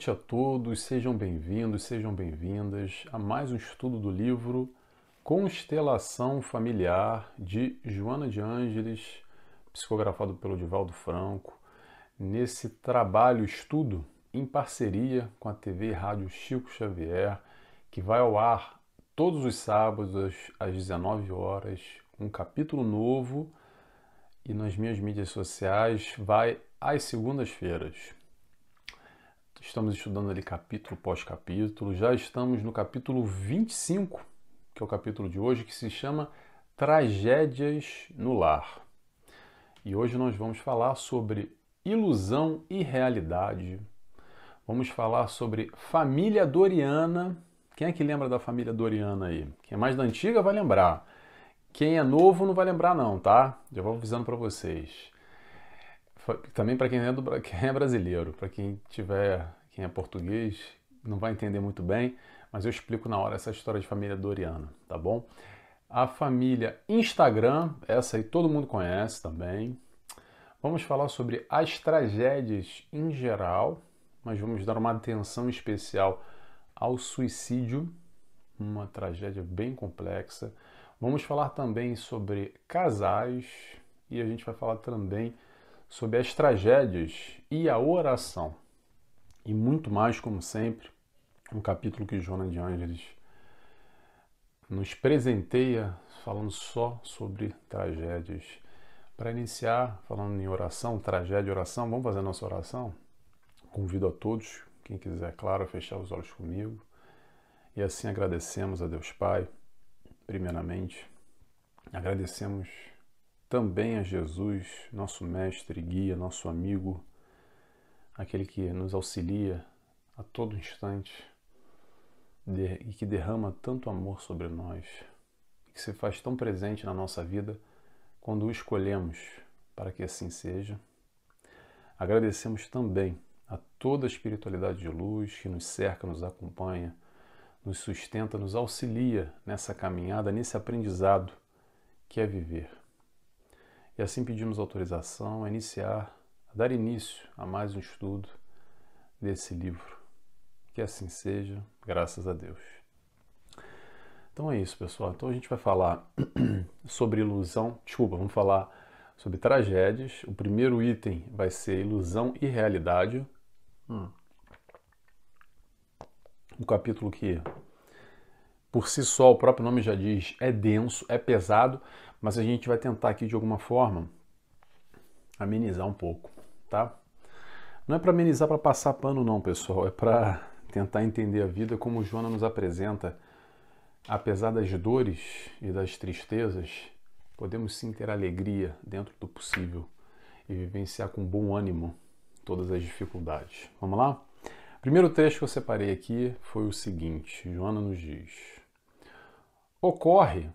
Noite a todos, sejam bem-vindos, sejam bem-vindas a mais um estudo do livro Constelação Familiar de Joana de Ângeles, psicografado pelo Divaldo Franco, nesse trabalho estudo em parceria com a TV e Rádio Chico Xavier, que vai ao ar todos os sábados às 19 horas, um capítulo novo e nas minhas mídias sociais vai às segundas-feiras. Estamos estudando ali capítulo pós capítulo, já estamos no capítulo 25, que é o capítulo de hoje, que se chama Tragédias no Lar. E hoje nós vamos falar sobre ilusão e realidade. Vamos falar sobre família Doriana. Quem é que lembra da família Doriana aí? Quem é mais da antiga vai lembrar. Quem é novo não vai lembrar não, tá? Já vou avisando para vocês. Também para quem, é quem é brasileiro, para quem tiver, quem é português, não vai entender muito bem, mas eu explico na hora essa história de família Doriana, tá bom? A família Instagram, essa aí todo mundo conhece também. Vamos falar sobre as tragédias em geral, mas vamos dar uma atenção especial ao suicídio, uma tragédia bem complexa. Vamos falar também sobre casais e a gente vai falar também sobre as tragédias e a oração. E muito mais, como sempre, um capítulo que Joana de Ângeles nos presenteia falando só sobre tragédias. Para iniciar, falando em oração, tragédia e oração, vamos fazer nossa oração? Convido a todos, quem quiser, claro, a fechar os olhos comigo. E assim agradecemos a Deus Pai primeiramente. Agradecemos também a Jesus, nosso mestre, guia, nosso amigo, aquele que nos auxilia a todo instante e que derrama tanto amor sobre nós, que se faz tão presente na nossa vida quando o escolhemos para que assim seja. Agradecemos também a toda a espiritualidade de luz que nos cerca, nos acompanha, nos sustenta, nos auxilia nessa caminhada, nesse aprendizado que é viver. E assim pedimos autorização a iniciar, a dar início a mais um estudo desse livro. Que assim seja, graças a Deus. Então é isso, pessoal. Então a gente vai falar sobre ilusão. Desculpa, vamos falar sobre tragédias. O primeiro item vai ser ilusão e realidade. Hum um capítulo que, por si só, o próprio nome já diz, é denso, é pesado, mas a gente vai tentar aqui de alguma forma amenizar um pouco, tá? Não é para amenizar para passar pano não, pessoal, é para tentar entender a vida como Joana nos apresenta. Apesar das dores e das tristezas, podemos sim ter alegria dentro do possível e vivenciar com bom ânimo todas as dificuldades. Vamos lá? primeiro texto que eu separei aqui foi o seguinte: Joana nos diz. Ocorre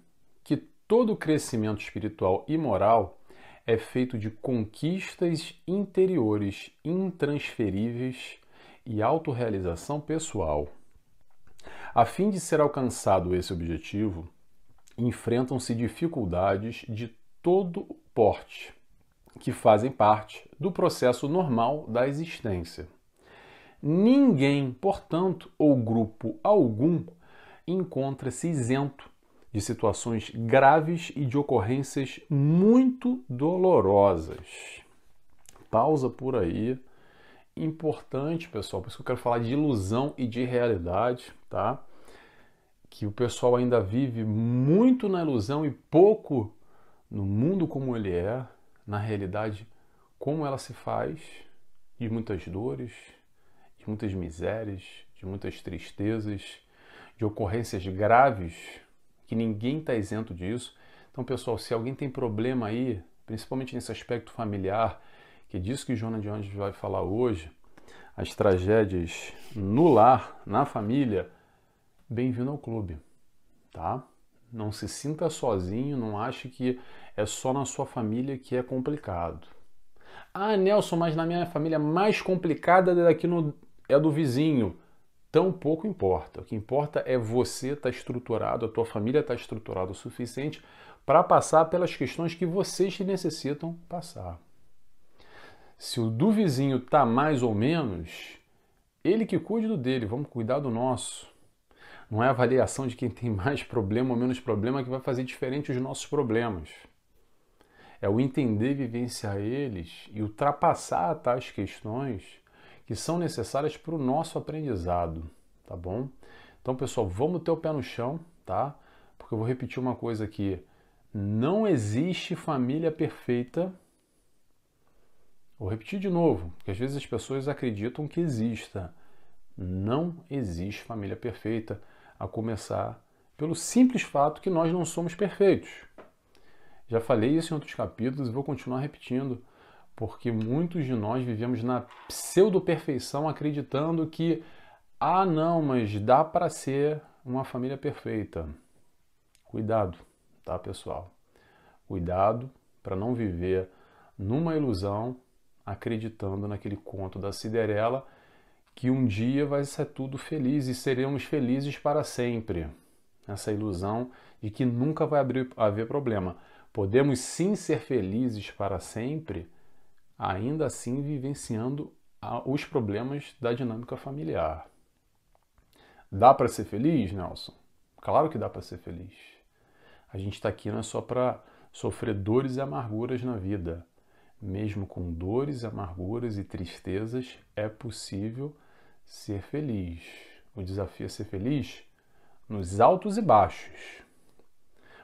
todo crescimento espiritual e moral é feito de conquistas interiores intransferíveis e autorrealização pessoal. A fim de ser alcançado esse objetivo, enfrentam-se dificuldades de todo porte, que fazem parte do processo normal da existência. Ninguém, portanto, ou grupo algum, encontra-se isento de situações graves e de ocorrências muito dolorosas. Pausa por aí. Importante, pessoal, por isso que eu quero falar de ilusão e de realidade, tá? Que o pessoal ainda vive muito na ilusão e pouco no mundo como ele é, na realidade, como ela se faz, de muitas dores, de muitas misérias, de muitas tristezas, de ocorrências graves, que ninguém está isento disso. Então, pessoal, se alguém tem problema aí, principalmente nesse aspecto familiar, que é disso que Joana de Anjos vai falar hoje, as tragédias no lar, na família, bem-vindo ao clube, tá? Não se sinta sozinho, não ache que é só na sua família que é complicado. Ah, Nelson, mas na minha família mais complicada é daqui no, é do vizinho. Tão pouco importa. O que importa é você estar tá estruturado, a tua família estar tá estruturada o suficiente para passar pelas questões que vocês necessitam passar. Se o do vizinho está mais ou menos, Ele que cuide do dele, vamos cuidar do nosso. Não é a avaliação de quem tem mais problema ou menos problema que vai fazer diferente os nossos problemas. É o entender e vivenciar eles e ultrapassar tais questões que são necessárias para o nosso aprendizado, tá bom? Então, pessoal, vamos ter o pé no chão, tá? Porque eu vou repetir uma coisa aqui. Não existe família perfeita. Vou repetir de novo, porque às vezes as pessoas acreditam que exista. Não existe família perfeita, a começar pelo simples fato que nós não somos perfeitos. Já falei isso em outros capítulos e vou continuar repetindo, porque muitos de nós vivemos na pseudo-perfeição acreditando que, ah, não, mas dá para ser uma família perfeita. Cuidado, tá, pessoal? Cuidado para não viver numa ilusão acreditando naquele conto da Cinderela que um dia vai ser tudo feliz e seremos felizes para sempre. Essa ilusão de que nunca vai haver problema. Podemos sim ser felizes para sempre, ainda assim vivenciando os problemas da dinâmica familiar. Dá para ser feliz, Nelson? Claro que dá para ser feliz. A gente está aqui não é só para sofrer dores e amarguras na vida. Mesmo com dores, amarguras e tristezas, é possível ser feliz. O desafio é ser feliz nos altos e baixos.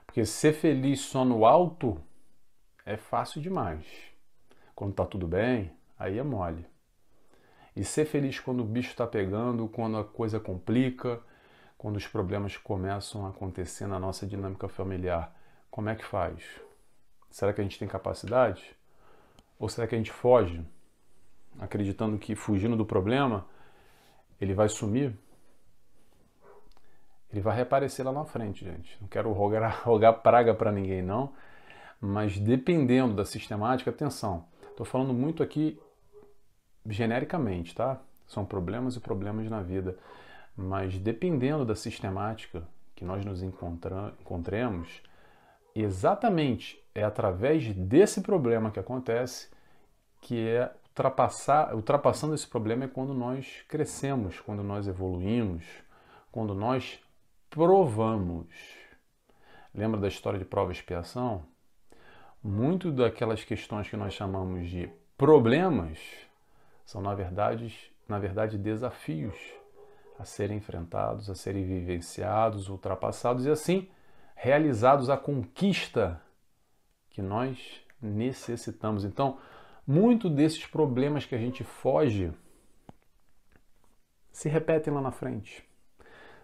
Porque ser feliz só no alto é fácil demais. Quando tá tudo bem, aí é mole. E ser feliz quando o bicho está pegando, quando a coisa complica, quando os problemas começam a acontecer na nossa dinâmica familiar, como é que faz? Será que a gente tem capacidade? Ou será que a gente foge, acreditando que fugindo do problema ele vai sumir? ele vai reaparecer lá na frente, gente. Não quero rogar, rogar praga para ninguém, não. Mas dependendo da sistemática, atenção. Estou falando muito aqui genericamente, tá? São problemas e problemas na vida. Mas dependendo da sistemática que nós nos encontremos, exatamente é através desse problema que acontece que é ultrapassar, ultrapassando esse problema é quando nós crescemos, quando nós evoluímos, quando nós provamos. Lembra da história de prova e expiação? Muito daquelas questões que nós chamamos de problemas são, na verdade, na verdade, desafios a serem enfrentados, a serem vivenciados, ultrapassados e assim realizados a conquista que nós necessitamos. Então, muito desses problemas que a gente foge se repetem lá na frente.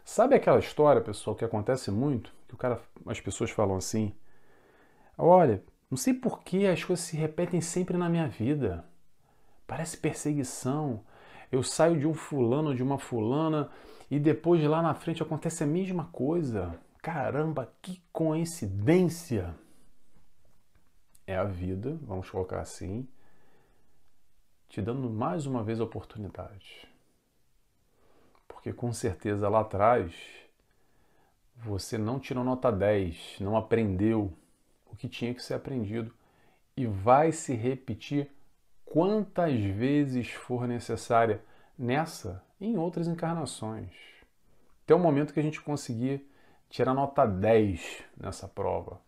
Sabe aquela história, pessoal, que acontece muito, que o cara, as pessoas falam assim: "Olha, não sei por que as coisas se repetem sempre na minha vida. Parece perseguição. Eu saio de um fulano, de uma fulana, e depois lá na frente acontece a mesma coisa. Caramba, que coincidência! É a vida, vamos colocar assim, te dando mais uma vez a oportunidade. Porque com certeza lá atrás você não tirou nota 10, não aprendeu o que tinha que ser aprendido e vai se repetir quantas vezes for necessária nessa e em outras encarnações. Até o momento que a gente conseguir tirar nota 10 nessa prova,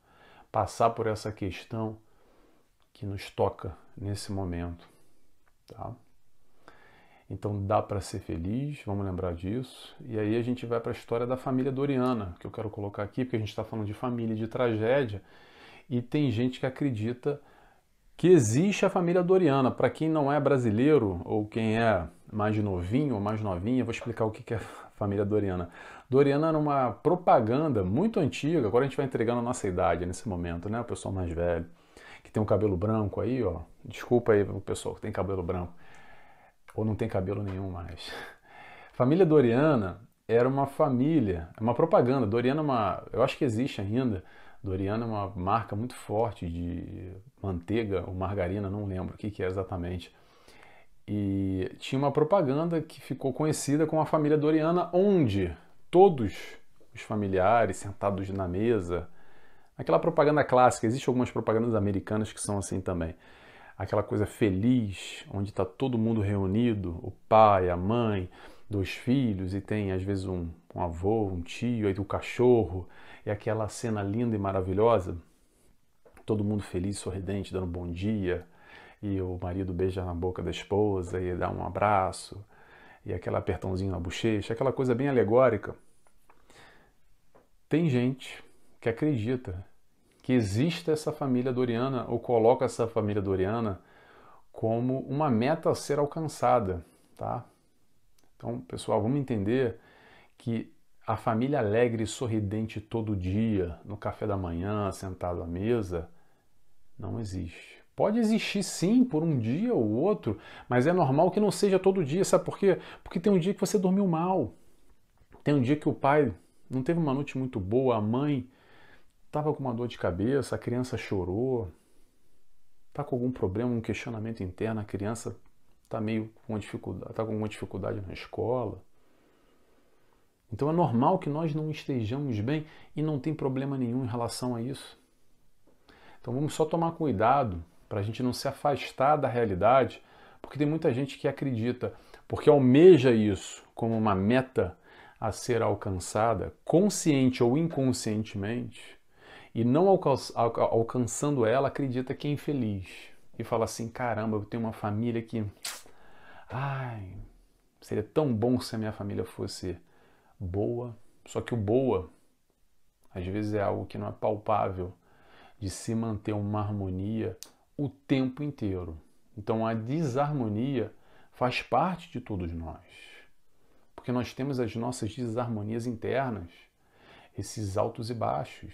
passar por essa questão que nos toca nesse momento, tá? Então dá para ser feliz, vamos lembrar disso. E aí a gente vai para a história da família Doriana, que eu quero colocar aqui, porque a gente está falando de família de tragédia. E tem gente que acredita que existe a família Doriana. Para quem não é brasileiro ou quem é mais novinho ou mais novinha, vou explicar o que é a família Doriana. Doriana era uma propaganda muito antiga, agora a gente vai entregando a nossa idade nesse momento, né? O pessoal mais velho, que tem um cabelo branco aí, ó. Desculpa aí o pessoal que tem cabelo branco ou não tem cabelo nenhum mais. Família Doriana era uma família, é uma propaganda. Doriana é uma, eu acho que existe ainda. Doriana é uma marca muito forte de manteiga ou margarina, não lembro o que, que é exatamente. E tinha uma propaganda que ficou conhecida como a família Doriana, onde todos os familiares sentados na mesa, aquela propaganda clássica, existem algumas propagandas americanas que são assim também aquela coisa feliz, onde está todo mundo reunido, o pai, a mãe, dois filhos, e tem às vezes um, um avô, um tio, aí o cachorro, e aquela cena linda e maravilhosa, todo mundo feliz, sorridente, dando bom dia, e o marido beija na boca da esposa e dá um abraço, e aquele apertãozinho na bochecha, aquela coisa bem alegórica. Tem gente que acredita que existe essa família doriana ou coloca essa família doriana como uma meta a ser alcançada, tá? Então, pessoal, vamos entender que a família alegre e sorridente todo dia, no café da manhã, sentado à mesa, não existe. Pode existir sim por um dia ou outro, mas é normal que não seja todo dia. Sabe por quê? Porque tem um dia que você dormiu mal. Tem um dia que o pai não teve uma noite muito boa, a mãe estava com uma dor de cabeça, a criança chorou, está com algum problema, um questionamento interno, a criança está meio com dificuldade, está com alguma dificuldade na escola. Então é normal que nós não estejamos bem e não tem problema nenhum em relação a isso. Então vamos só tomar cuidado para a gente não se afastar da realidade, porque tem muita gente que acredita, porque almeja isso como uma meta a ser alcançada, consciente ou inconscientemente, e não alcançando ela, acredita que é infeliz. E fala assim: caramba, eu tenho uma família que. Ai, seria tão bom se a minha família fosse boa. Só que o boa, às vezes, é algo que não é palpável de se manter uma harmonia o tempo inteiro. Então a desarmonia faz parte de todos nós. Porque nós temos as nossas desarmonias internas, esses altos e baixos.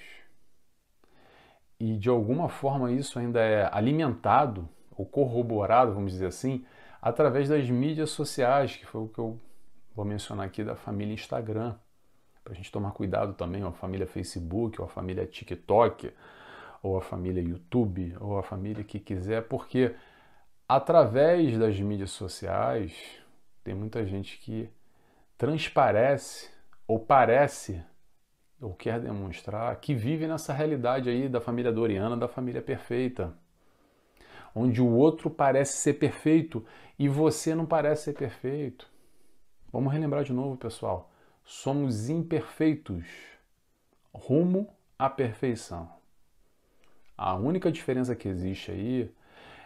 E de alguma forma isso ainda é alimentado ou corroborado, vamos dizer assim, através das mídias sociais, que foi o que eu vou mencionar aqui da família Instagram. Para a gente tomar cuidado também, ou a família Facebook, ou a família TikTok, ou a família YouTube, ou a família que quiser, porque através das mídias sociais tem muita gente que transparece ou parece ou quer demonstrar que vive nessa realidade aí da família doriana, da família perfeita, onde o outro parece ser perfeito e você não parece ser perfeito. Vamos relembrar de novo, pessoal. Somos imperfeitos rumo à perfeição. A única diferença que existe aí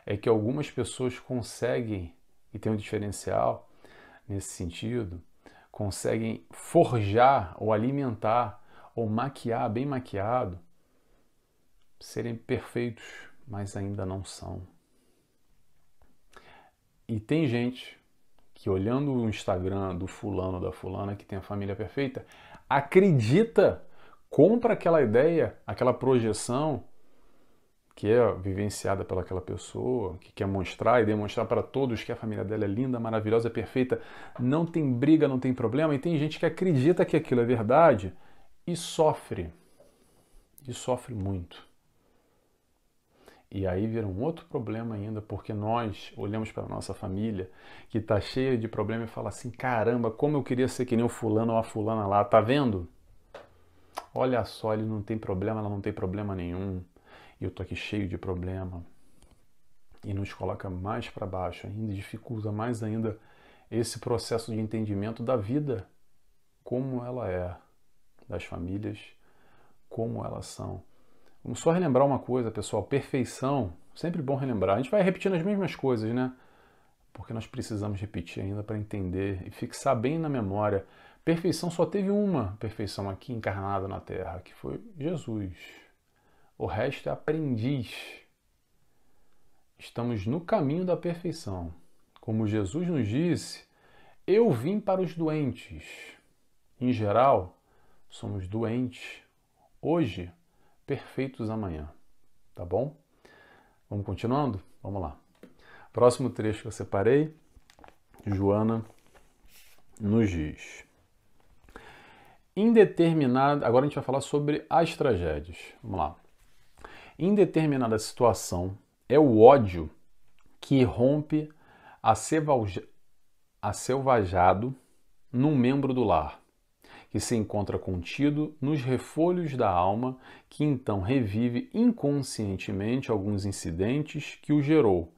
é que algumas pessoas conseguem, e tem um diferencial nesse sentido, conseguem forjar ou alimentar ou maquiar, bem maquiado, serem perfeitos, mas ainda não são. E tem gente que olhando o Instagram do fulano da fulana que tem a família perfeita, acredita, compra aquela ideia, aquela projeção que é vivenciada pelaquela pessoa, que quer mostrar e demonstrar para todos que a família dela é linda, maravilhosa, perfeita, não tem briga, não tem problema, e tem gente que acredita que aquilo é verdade e sofre. E sofre muito. E aí vira um outro problema ainda, porque nós olhamos para a nossa família, que está cheia de problema, e fala assim: caramba, como eu queria ser que nem o fulano ou a fulana lá, tá vendo? Olha só, ele não tem problema, ela não tem problema nenhum e eu estou aqui cheio de problema, e nos coloca mais para baixo ainda, dificulta mais ainda esse processo de entendimento da vida, como ela é, das famílias, como elas são. Vamos só relembrar uma coisa, pessoal: perfeição, sempre bom relembrar. A gente vai repetindo as mesmas coisas, né? Porque nós precisamos repetir ainda para entender e fixar bem na memória. Perfeição só teve uma perfeição aqui encarnada na Terra, que foi Jesus. O resto é aprendiz. Estamos no caminho da perfeição. Como Jesus nos disse, eu vim para os doentes. Em geral, somos doentes hoje, perfeitos amanhã. Tá bom? Vamos continuando? Vamos lá. Próximo trecho que eu separei, Joana nos diz. Indeterminado. Agora a gente vai falar sobre as tragédias. Vamos lá. Em determinada situação, é o ódio que rompe a selvajado num membro do lar, que se encontra contido nos refolhos da alma, que então revive inconscientemente alguns incidentes que o gerou,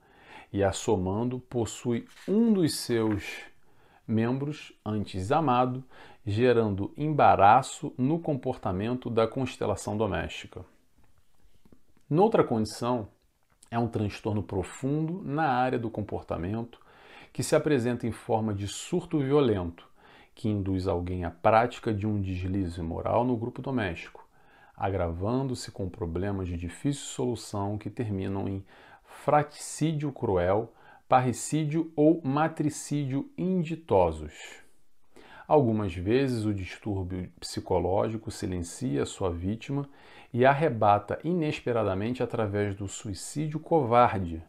e assomando possui um dos seus membros antes amado, gerando embaraço no comportamento da constelação doméstica. Noutra condição, é um transtorno profundo na área do comportamento que se apresenta em forma de surto violento, que induz alguém à prática de um deslize moral no grupo doméstico, agravando-se com problemas de difícil solução que terminam em fraticídio cruel, parricídio ou matricídio inditosos. Algumas vezes o distúrbio psicológico silencia sua vítima e arrebata inesperadamente através do suicídio covarde,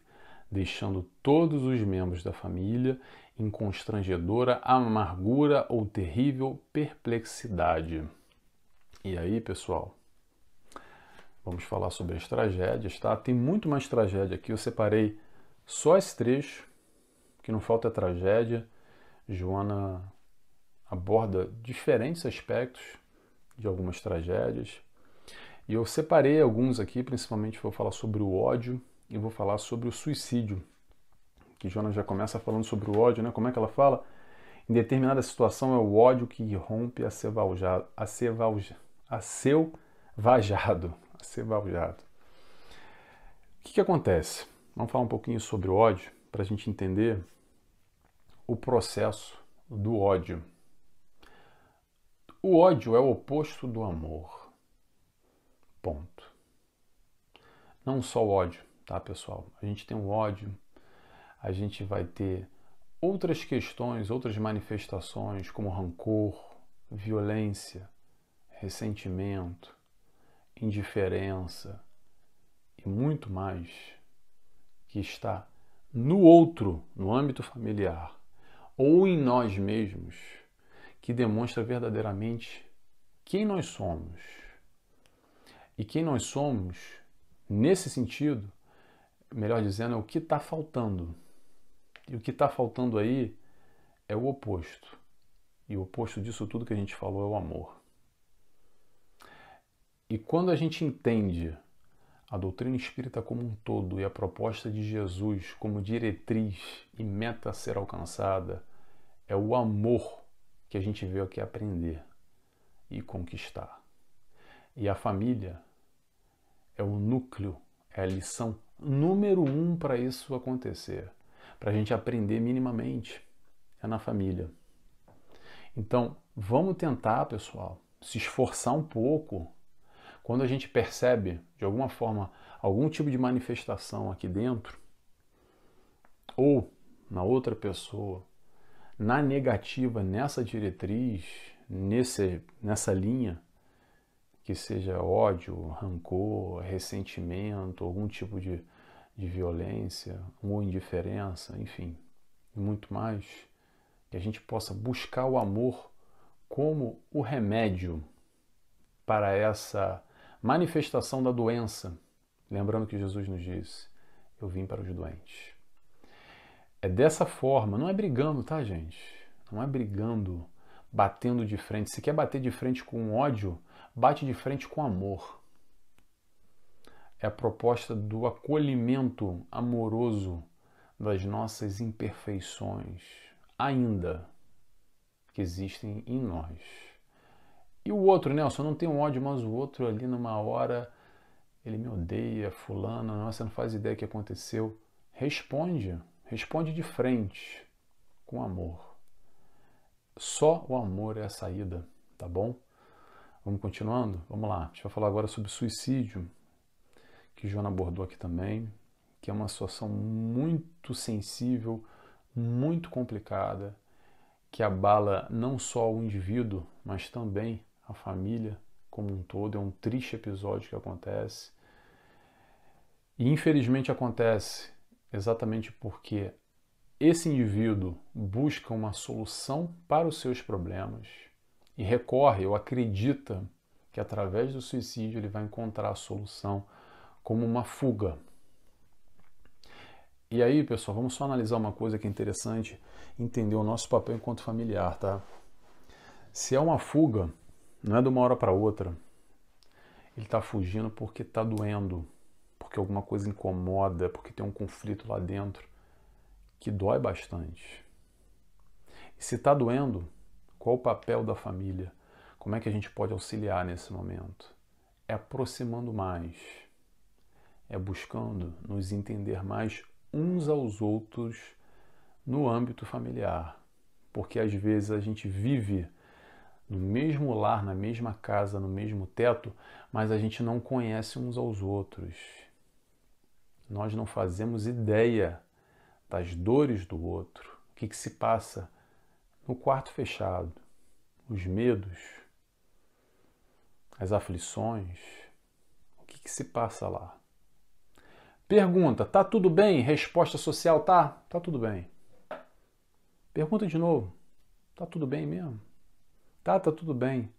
deixando todos os membros da família em constrangedora amargura ou terrível perplexidade. E aí, pessoal? Vamos falar sobre as tragédias, tá? Tem muito mais tragédia aqui. Eu separei só esse trecho, que não falta tragédia. Joana aborda diferentes aspectos de algumas tragédias. E eu separei alguns aqui, principalmente vou falar sobre o ódio e vou falar sobre o suicídio. Que Joana já começa falando sobre o ódio, né? Como é que ela fala? Em determinada situação é o ódio que rompe a ser valjado, a ser valja, a seu vajado, a ser valjado. O que, que acontece? Vamos falar um pouquinho sobre o ódio para a gente entender o processo do ódio. O ódio é o oposto do amor. Ponto. Não só o ódio, tá, pessoal? A gente tem o ódio, a gente vai ter outras questões, outras manifestações, como rancor, violência, ressentimento, indiferença e muito mais que está no outro, no âmbito familiar, ou em nós mesmos, que demonstra verdadeiramente quem nós somos. E quem nós somos, nesse sentido, melhor dizendo, é o que está faltando. E o que está faltando aí é o oposto. E o oposto disso tudo que a gente falou é o amor. E quando a gente entende a doutrina espírita como um todo e a proposta de Jesus como diretriz e meta a ser alcançada é o amor que a gente veio aqui aprender e conquistar. E a família é o núcleo, é a lição número um para isso acontecer, para a gente aprender minimamente. É na família. Então, vamos tentar, pessoal, se esforçar um pouco quando a gente percebe, de alguma forma, algum tipo de manifestação aqui dentro, ou na outra pessoa, na negativa, nessa diretriz, nesse, nessa linha, que seja ódio, rancor, ressentimento, algum tipo de, de violência ou indiferença, enfim, e muito mais, que a gente possa buscar o amor como o remédio para essa manifestação da doença. Lembrando que Jesus nos disse: Eu vim para os doentes. É dessa forma, não é brigando, tá, gente? Não é brigando, batendo de frente. Se quer bater de frente com ódio, bate de frente com amor. É a proposta do acolhimento amoroso das nossas imperfeições, ainda que existem em nós. E o outro, Nelson, não tem um ódio, mas o outro ali numa hora ele me odeia, fulano, não, você não faz ideia do que aconteceu. Responde, responde de frente, com amor. Só o amor é a saída, tá bom? Vamos continuando? Vamos lá. A gente vai falar agora sobre suicídio, que Joana abordou aqui também, que é uma situação muito sensível, muito complicada, que abala não só o indivíduo, mas também a família como um todo. É um triste episódio que acontece. E infelizmente acontece exatamente porque esse indivíduo busca uma solução para os seus problemas e recorre ou acredita que através do suicídio ele vai encontrar a solução como uma fuga. E aí, pessoal, vamos só analisar uma coisa que é interessante entender o nosso papel enquanto familiar, tá? Se é uma fuga, não é de uma hora para outra. Ele está fugindo porque está doendo, porque alguma coisa incomoda, porque tem um conflito lá dentro. que dói bastante. E se está doendo, qual o papel da família? Como é que a gente pode auxiliar nesse momento? É aproximando mais, é buscando nos entender mais uns aos outros no âmbito familiar. Porque às vezes a gente vive no mesmo lar, na mesma casa, no mesmo teto, mas a gente não conhece uns aos outros. Nós não fazemos ideia das dores do outro, o que, que se passa no quarto fechado, os medos, as aflições, o que, que se passa lá. Pergunta, tá tudo bem? Resposta social, tá? Tá tudo bem. Pergunta de novo, tá tudo bem mesmo? Tá, tá tudo bem.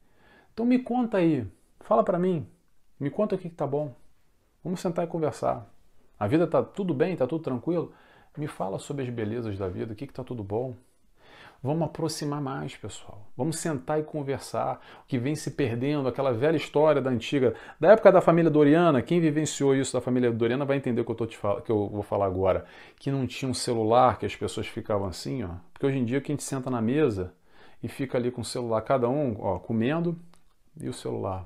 Então me conta aí, fala para mim, me conta o que, tá bom. Vamos sentar e conversar. A vida tá tudo bem, tá tudo tranquilo? Me fala sobre as belezas da vida, o que, que tá tudo bom. Vamos aproximar mais, pessoal. Vamos sentar e conversar. O que vem se perdendo, aquela velha história da antiga, da época da família Doriana. Quem vivenciou isso da família Doriana vai entender o que eu, tô te fal... que eu vou falar agora. Que não tinha um celular, que as pessoas ficavam assim, ó. Porque hoje em dia que a gente senta na mesa, e fica ali com o celular, cada um ó, comendo e o celular.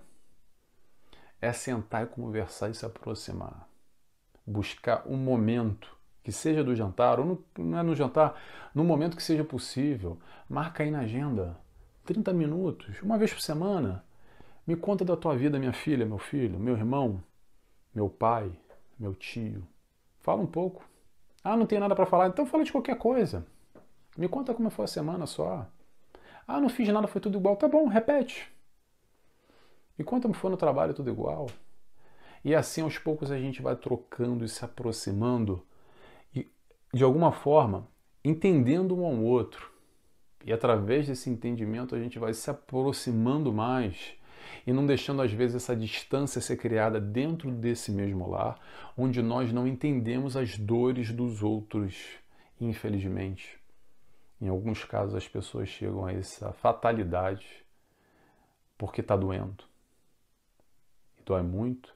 É sentar e conversar e se aproximar. Buscar um momento, que seja do jantar, ou no, não é no jantar, no momento que seja possível. Marca aí na agenda. 30 minutos, uma vez por semana. Me conta da tua vida, minha filha, meu filho, meu irmão, meu pai, meu tio. Fala um pouco. Ah, não tem nada para falar, então fala de qualquer coisa. Me conta como foi a semana só. Ah, não fiz nada, foi tudo igual. Tá bom, repete. E quanto foi no trabalho, tudo igual. E assim, aos poucos, a gente vai trocando e se aproximando de alguma forma, entendendo um ao outro. E através desse entendimento, a gente vai se aproximando mais e não deixando, às vezes, essa distância ser criada dentro desse mesmo lar, onde nós não entendemos as dores dos outros, infelizmente. Em alguns casos, as pessoas chegam a essa fatalidade porque está doendo. E dói muito,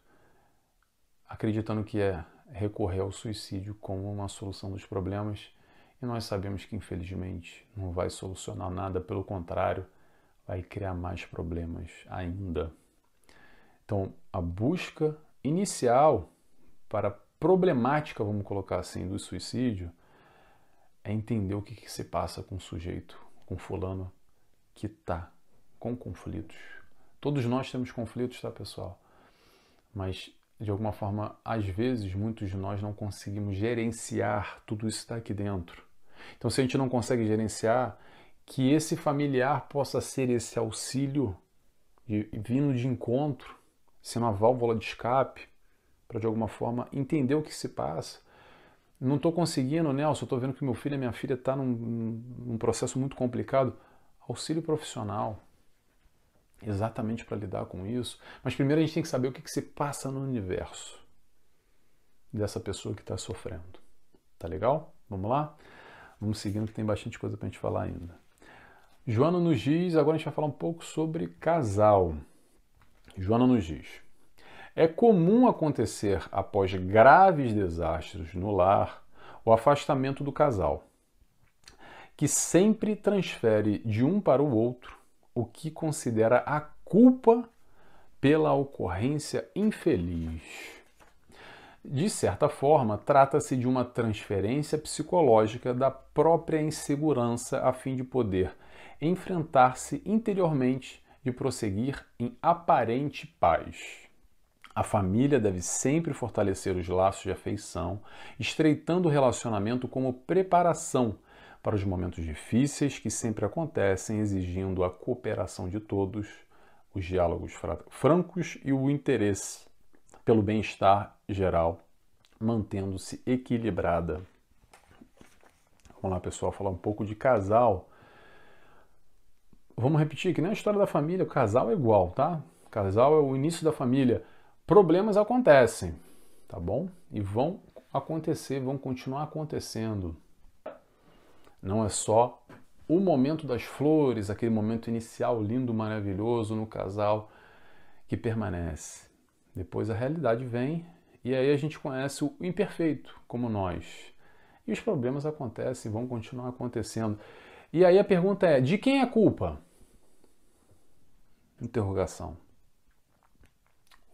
acreditando que é recorrer ao suicídio como uma solução dos problemas. E nós sabemos que, infelizmente, não vai solucionar nada, pelo contrário, vai criar mais problemas ainda. Então, a busca inicial para a problemática, vamos colocar assim, do suicídio é entender o que, que se passa com o sujeito, com fulano que está com conflitos. Todos nós temos conflitos, tá, pessoal? Mas, de alguma forma, às vezes, muitos de nós não conseguimos gerenciar tudo isso que está aqui dentro. Então, se a gente não consegue gerenciar, que esse familiar possa ser esse auxílio de, vindo de encontro, sendo uma válvula de escape, para de alguma forma entender o que se passa não estou conseguindo, Nelson, estou vendo que meu filho e minha filha estão tá num, num processo muito complicado. Auxílio profissional, exatamente para lidar com isso. Mas primeiro a gente tem que saber o que, que se passa no universo dessa pessoa que está sofrendo. Tá legal? Vamos lá? Vamos seguindo que tem bastante coisa para a gente falar ainda. Joana nos diz, agora a gente vai falar um pouco sobre casal. Joana nos diz: é comum acontecer após graves desastres no lar o afastamento do casal, que sempre transfere de um para o outro o que considera a culpa pela ocorrência infeliz. De certa forma, trata-se de uma transferência psicológica da própria insegurança a fim de poder enfrentar-se interiormente e prosseguir em aparente paz. A família deve sempre fortalecer os laços de afeição, estreitando o relacionamento como preparação para os momentos difíceis que sempre acontecem, exigindo a cooperação de todos, os diálogos francos e o interesse pelo bem-estar geral, mantendo-se equilibrada. Vamos lá, pessoal, falar um pouco de casal. Vamos repetir que nem a história da família, o casal é igual, tá? O casal é o início da família Problemas acontecem, tá bom? E vão acontecer, vão continuar acontecendo. Não é só o momento das flores, aquele momento inicial lindo, maravilhoso no casal que permanece. Depois a realidade vem e aí a gente conhece o imperfeito, como nós. E os problemas acontecem, vão continuar acontecendo. E aí a pergunta é: de quem é a culpa? Interrogação.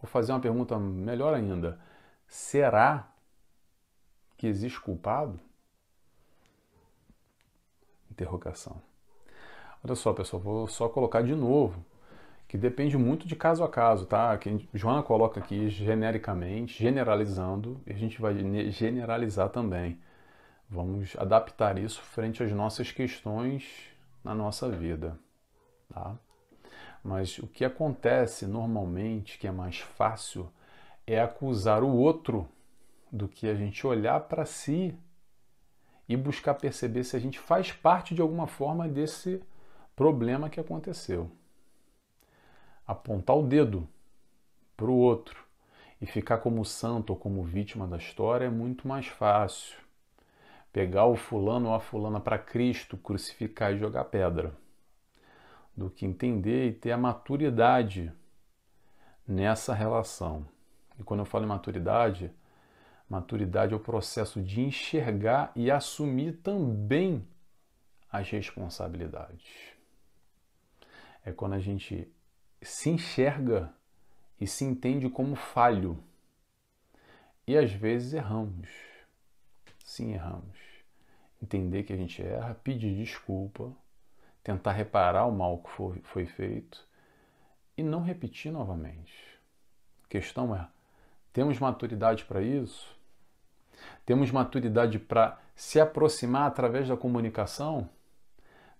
Vou fazer uma pergunta melhor ainda. Será que existe culpado? Interrogação. Olha só, pessoal, vou só colocar de novo que depende muito de caso a caso, tá? Que Joana coloca aqui genericamente, generalizando, e a gente vai generalizar também. Vamos adaptar isso frente às nossas questões na nossa vida, tá? Mas o que acontece normalmente, que é mais fácil, é acusar o outro do que a gente olhar para si e buscar perceber se a gente faz parte de alguma forma desse problema que aconteceu apontar o dedo para o outro e ficar como santo ou como vítima da história é muito mais fácil. Pegar o fulano ou a fulana para Cristo, crucificar e jogar pedra, do que entender e ter a maturidade nessa relação. E quando eu falo em maturidade, maturidade é o processo de enxergar e assumir também as responsabilidades. É quando a gente se enxerga e se entende como falho. E às vezes erramos. Sim, erramos. Entender que a gente erra, pedir desculpa, tentar reparar o mal que foi, foi feito e não repetir novamente. A questão é: temos maturidade para isso? Temos maturidade para se aproximar através da comunicação?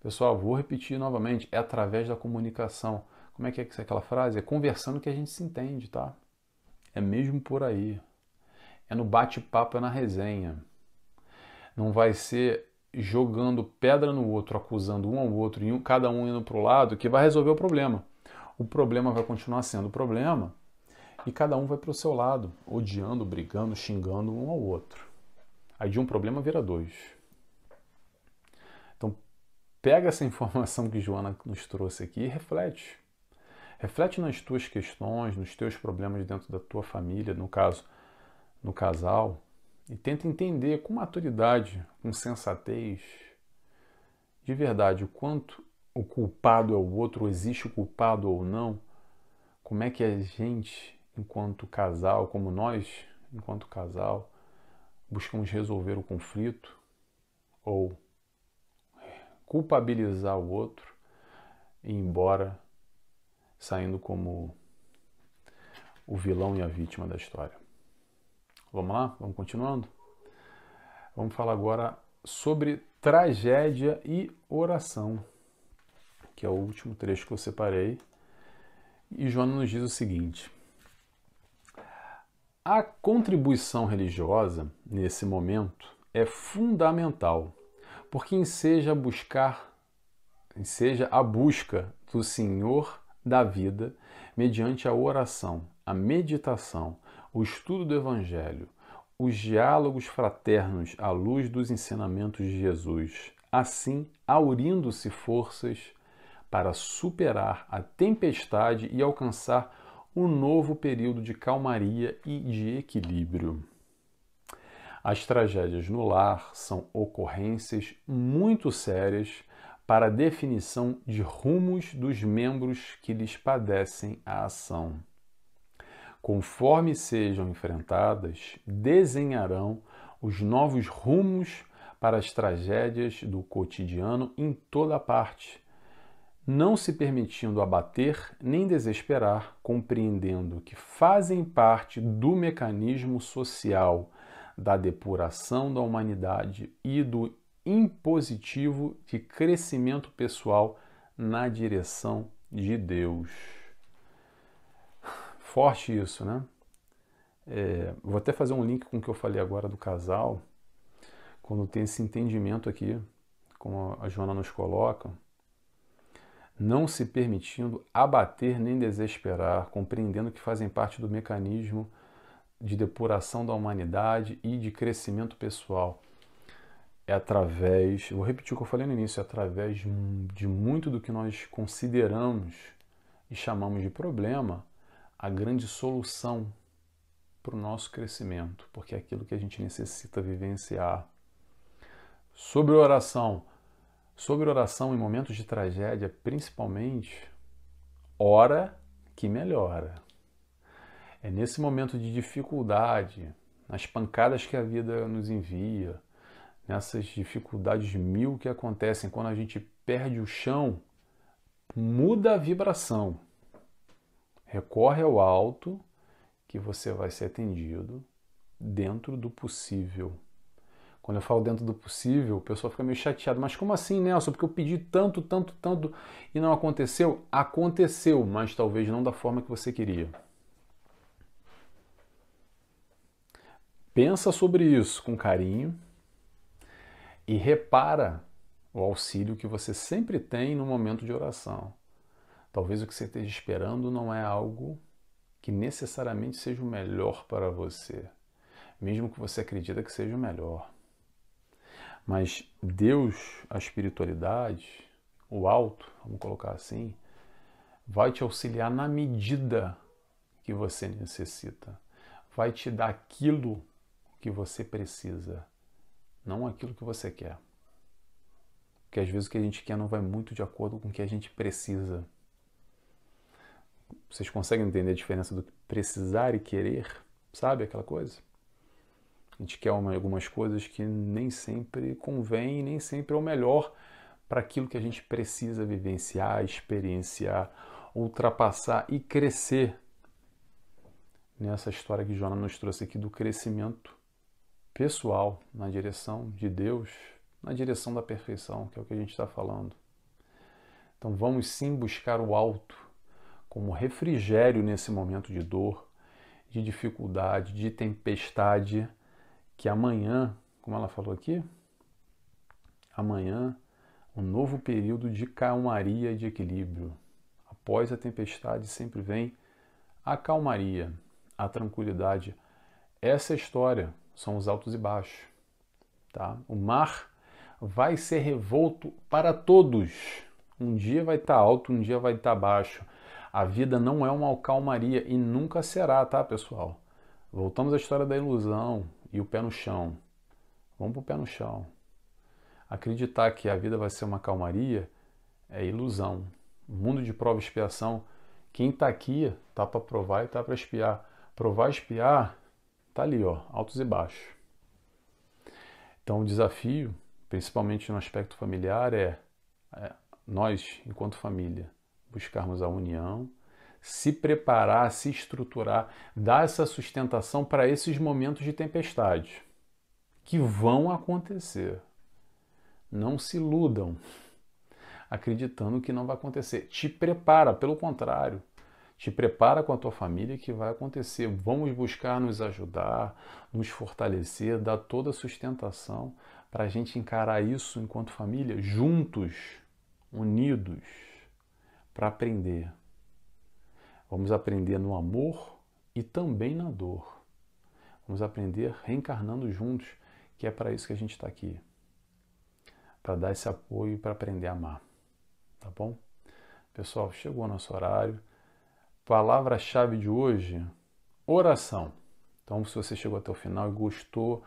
Pessoal, vou repetir novamente: é através da comunicação. Como é que é aquela frase? É conversando que a gente se entende, tá? É mesmo por aí. É no bate-papo, é na resenha. Não vai ser jogando pedra no outro, acusando um ao outro, e cada um indo para o lado, que vai resolver o problema. O problema vai continuar sendo o problema e cada um vai para o seu lado, odiando, brigando, xingando um ao outro. Aí de um problema vira dois. Então, pega essa informação que Joana nos trouxe aqui e reflete. Reflete nas tuas questões, nos teus problemas dentro da tua família, no caso, no casal, e tenta entender com maturidade, com sensatez, de verdade, o quanto o culpado é o outro, existe o culpado ou não, como é que a gente, enquanto casal, como nós, enquanto casal, buscamos resolver o conflito ou culpabilizar o outro e ir embora saindo como o vilão e a vítima da história. Vamos lá? Vamos continuando? Vamos falar agora sobre tragédia e oração, que é o último trecho que eu separei. E Joana nos diz o seguinte: a contribuição religiosa nesse momento é fundamental, porque enseja buscar, enseja a busca do Senhor da vida mediante a oração, a meditação, o estudo do Evangelho, os diálogos fraternos à luz dos ensinamentos de Jesus, assim aurindo-se forças para superar a tempestade e alcançar um novo período de calmaria e de equilíbrio. As tragédias no lar são ocorrências muito sérias para a definição de rumos dos membros que lhes padecem a ação. Conforme sejam enfrentadas, desenharão os novos rumos para as tragédias do cotidiano em toda parte, não se permitindo abater nem desesperar, compreendendo que fazem parte do mecanismo social da depuração da humanidade e do impositivo de crescimento pessoal na direção de Deus. Forte isso, né? É, vou até fazer um link com o que eu falei agora do casal, quando tem esse entendimento aqui, como a Joana nos coloca, não se permitindo abater nem desesperar, compreendendo que fazem parte do mecanismo de depuração da humanidade e de crescimento pessoal é através, vou repetir o que eu falei no início, é através de muito do que nós consideramos e chamamos de problema, a grande solução para o nosso crescimento, porque é aquilo que a gente necessita vivenciar. Sobre oração. Sobre oração em momentos de tragédia, principalmente, ora que melhora. É nesse momento de dificuldade, nas pancadas que a vida nos envia, nessas dificuldades mil que acontecem quando a gente perde o chão, muda a vibração. Recorre ao alto que você vai ser atendido dentro do possível. Quando eu falo dentro do possível, o pessoal fica meio chateado. Mas como assim, Nelson? Porque eu pedi tanto, tanto, tanto e não aconteceu? Aconteceu, mas talvez não da forma que você queria. Pensa sobre isso com carinho e repara o auxílio que você sempre tem no momento de oração. Talvez o que você esteja esperando não é algo que necessariamente seja o melhor para você, mesmo que você acredita que seja o melhor. Mas Deus, a espiritualidade, o alto, vamos colocar assim, vai te auxiliar na medida que você necessita. Vai te dar aquilo que você precisa, não aquilo que você quer. Porque às vezes o que a gente quer não vai muito de acordo com o que a gente precisa. Vocês conseguem entender a diferença do precisar e querer? Sabe aquela coisa? A gente quer uma, algumas coisas que nem sempre convém, nem sempre é o melhor para aquilo que a gente precisa vivenciar, experienciar, ultrapassar e crescer. Nessa história que Jonas nos trouxe aqui do crescimento pessoal na direção de Deus, na direção da perfeição, que é o que a gente está falando. Então vamos sim buscar o alto como refrigério nesse momento de dor, de dificuldade, de tempestade que amanhã, como ela falou aqui, amanhã um novo período de calmaria e de equilíbrio. Após a tempestade sempre vem a calmaria, a tranquilidade. Essa história, são os altos e baixos. Tá? O mar vai ser revolto para todos. Um dia vai estar alto, um dia vai estar baixo. A vida não é uma calmaria e nunca será, tá, pessoal? Voltamos à história da ilusão e o pé no chão. Vamos para o pé no chão. Acreditar que a vida vai ser uma calmaria é ilusão. Mundo de prova e expiação. Quem está aqui está para provar e está para espiar. Provar e espiar está ali, ó, altos e baixos. Então o desafio, principalmente no aspecto familiar, é, é nós, enquanto família, buscarmos a união, se preparar, se estruturar, dar essa sustentação para esses momentos de tempestade que vão acontecer. Não se iludam acreditando que não vai acontecer. Te prepara, pelo contrário. Te prepara com a tua família que vai acontecer. Vamos buscar nos ajudar, nos fortalecer, dar toda a sustentação para a gente encarar isso enquanto família, juntos, unidos, para aprender. Vamos aprender no amor e também na dor. Vamos aprender reencarnando juntos, que é para isso que a gente está aqui. Para dar esse apoio e para aprender a amar. Tá bom? Pessoal, chegou o nosso horário. Palavra-chave de hoje: oração. Então, se você chegou até o final e gostou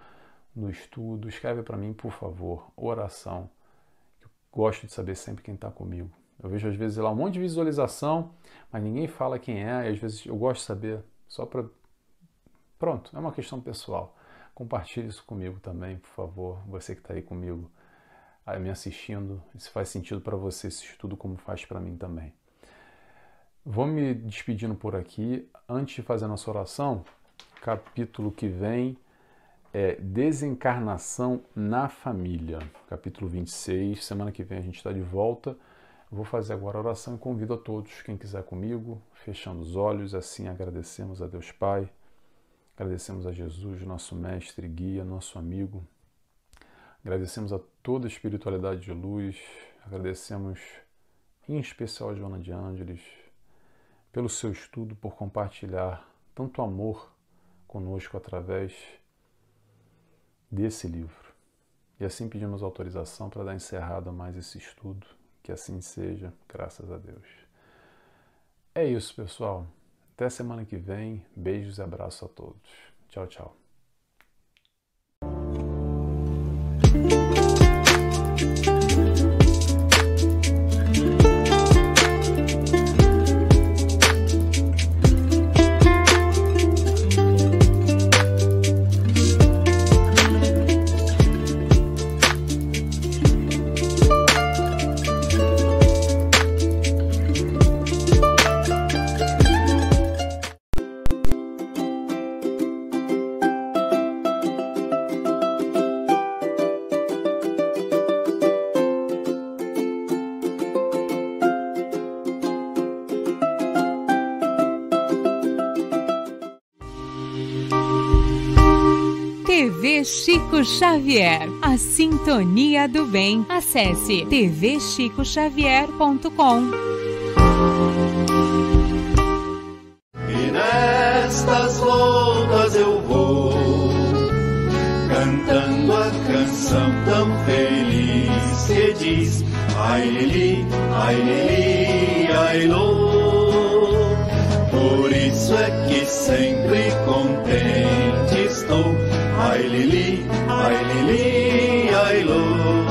do estudo, escreve para mim, por favor, oração. Eu gosto de saber sempre quem está comigo. Eu vejo às vezes lá um monte de visualização, mas ninguém fala quem é, e às vezes eu gosto de saber só para. Pronto, é uma questão pessoal. Compartilhe isso comigo também, por favor, você que está aí comigo, aí me assistindo, se faz sentido para você esse estudo, como faz para mim também. Vou me despedindo por aqui. Antes de fazer a nossa oração, capítulo que vem é Desencarnação na Família, capítulo 26. Semana que vem a gente está de volta. Vou fazer agora a oração e convido a todos, quem quiser comigo, fechando os olhos, assim agradecemos a Deus Pai, agradecemos a Jesus, nosso mestre, guia, nosso amigo, agradecemos a toda a espiritualidade de luz, agradecemos em especial a Joana de Ângeles pelo seu estudo, por compartilhar tanto amor conosco através desse livro. E assim pedimos autorização para dar encerrada mais esse estudo que assim seja, graças a Deus. É isso, pessoal. Até semana que vem. Beijos e abraços a todos. Tchau, tchau. Xavier, a sintonia do bem. Acesse tvchicoxavier.com. E nestas voltas eu vou cantando a canção tão feliz que diz Ai Lili, ai Lili,